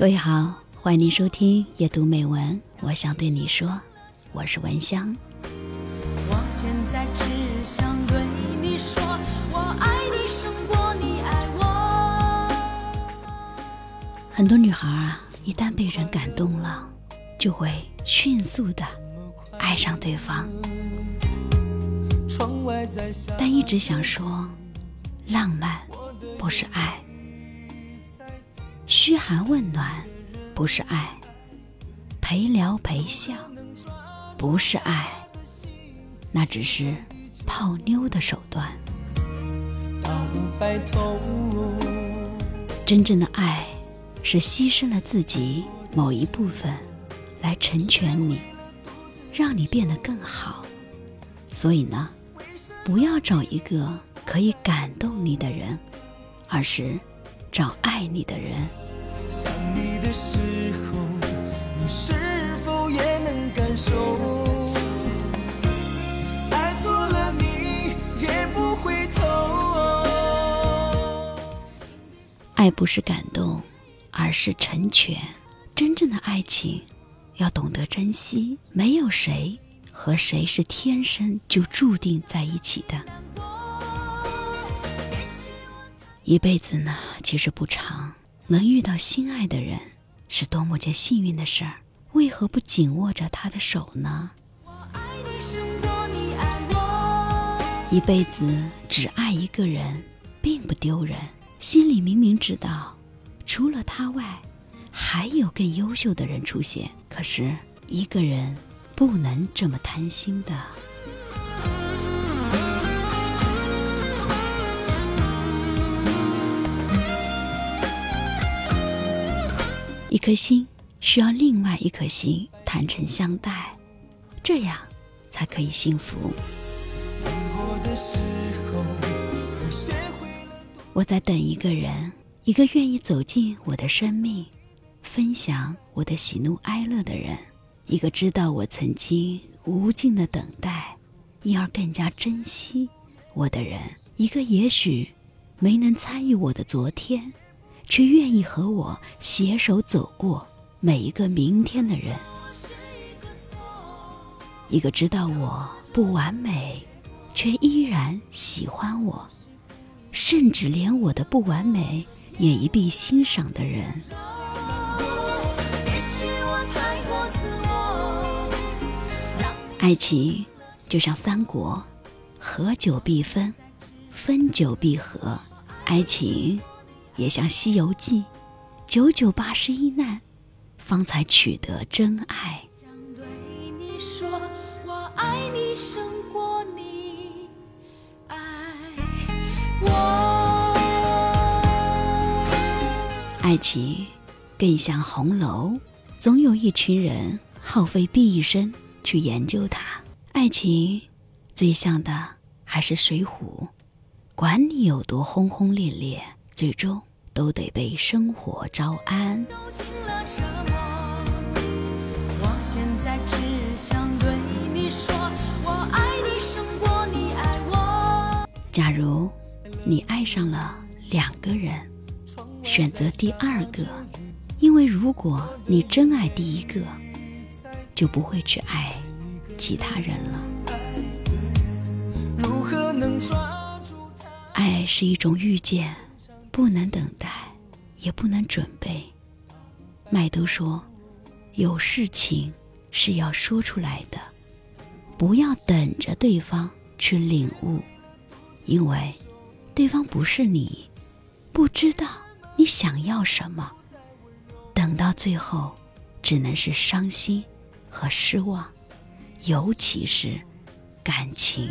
各位好，欢迎您收听夜读美文。我想对你说，我是文香。我现在只想对你说，我爱你胜过你爱我。很多女孩啊，一旦被人感动了，就会迅速的爱上对方。但一直想说，浪漫不是爱。嘘寒问暖不是爱，陪聊陪笑不是爱，那只是泡妞的手段。真正的爱是牺牲了自己某一部分来成全你，让你变得更好。所以呢，不要找一个可以感动你的人，而是找爱你的人。想你的时候，你是否也能感受？爱错了你也不回头。爱不是感动，而是成全。真正的爱情要懂得珍惜，没有谁和谁是天生就注定在一起的。一辈子呢，其实不长。能遇到心爱的人是多么件幸运的事儿，为何不紧握着他的手呢？一辈子只爱一个人，并不丢人。心里明明知道，除了他外，还有更优秀的人出现。可是，一个人不能这么贪心的。一颗心需要另外一颗心坦诚相待，这样才可以幸福。我在等一个人，一个愿意走进我的生命，分享我的喜怒哀乐的人，一个知道我曾经无尽的等待，因而更加珍惜我的人，一个也许没能参与我的昨天。却愿意和我携手走过每一个明天的人，一个知道我不完美，却依然喜欢我，甚至连我的不完美也一并欣赏的人。爱情就像三国，合久必分，分久必合。爱情。也像《西游记》，九九八十一难，方才取得真爱。爱情更像红楼，总有一群人耗费毕生去研究它。爱情最像的还是《水浒》，管你有多轰轰烈烈，最终。都得被生活招安。假如你爱上了两个人，选择第二个，因为如果你真爱第一个，就不会去爱其他人了。爱是一种遇见。不能等待，也不能准备。麦兜说：“有事情是要说出来的，不要等着对方去领悟，因为对方不是你，不知道你想要什么。等到最后，只能是伤心和失望，尤其是感情。”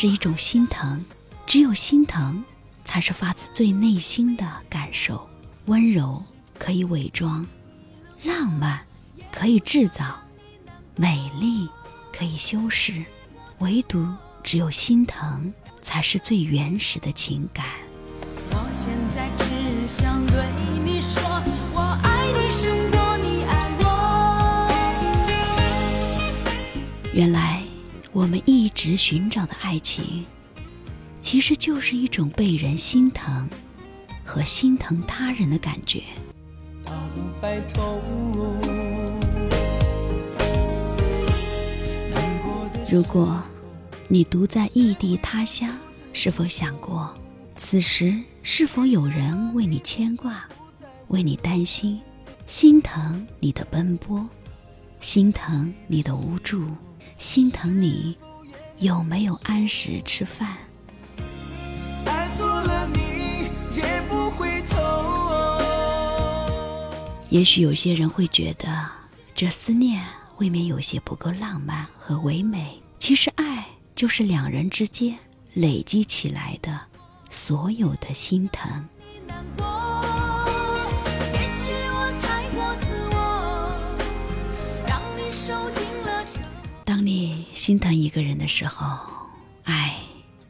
是一种心疼，只有心疼，才是发自最内心的感受。温柔可以伪装，浪漫可以制造，美丽可以修饰，唯独只有心疼，才是最原始的情感。直寻找的爱情，其实就是一种被人心疼和心疼他人的感觉。如果你独在异地他乡，是否想过，此时是否有人为你牵挂，为你担心，心疼你的奔波，心疼你的无助？心疼你有没有按时吃饭？也许有些人会觉得这思念未免有些不够浪漫和唯美。其实爱就是两人之间累积起来的所有的心疼。心疼一个人的时候，爱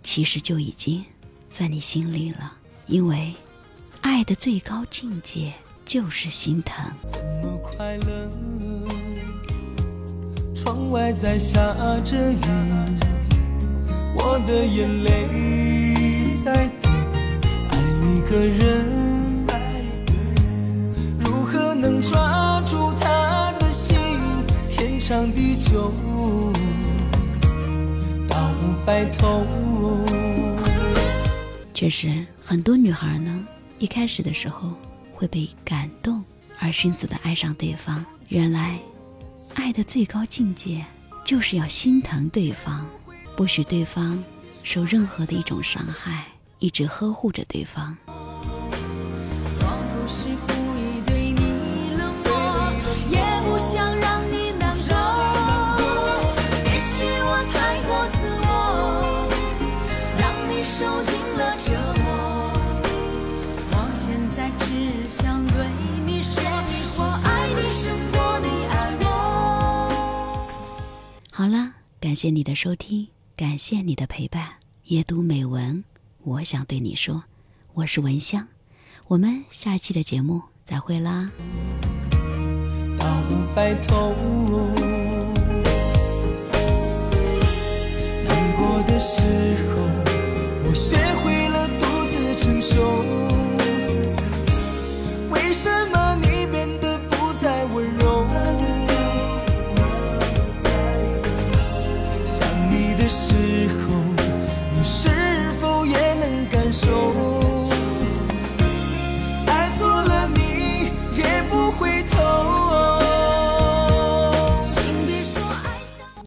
其实就已经在你心里了。因为爱的最高境界就是心疼。怎么快乐？窗外在下着雨，我的眼泪在滴。爱一个人，如何能抓住他的心？天长地久。白头。确实，很多女孩呢，一开始的时候会被感动而迅速的爱上对方。原来，爱的最高境界就是要心疼对方，不许对方受任何的一种伤害，一直呵护着对方。好了，感谢你的收听，感谢你的陪伴。夜读美文，我想对你说，我是文香，我们下期的节目再会啦。白头。是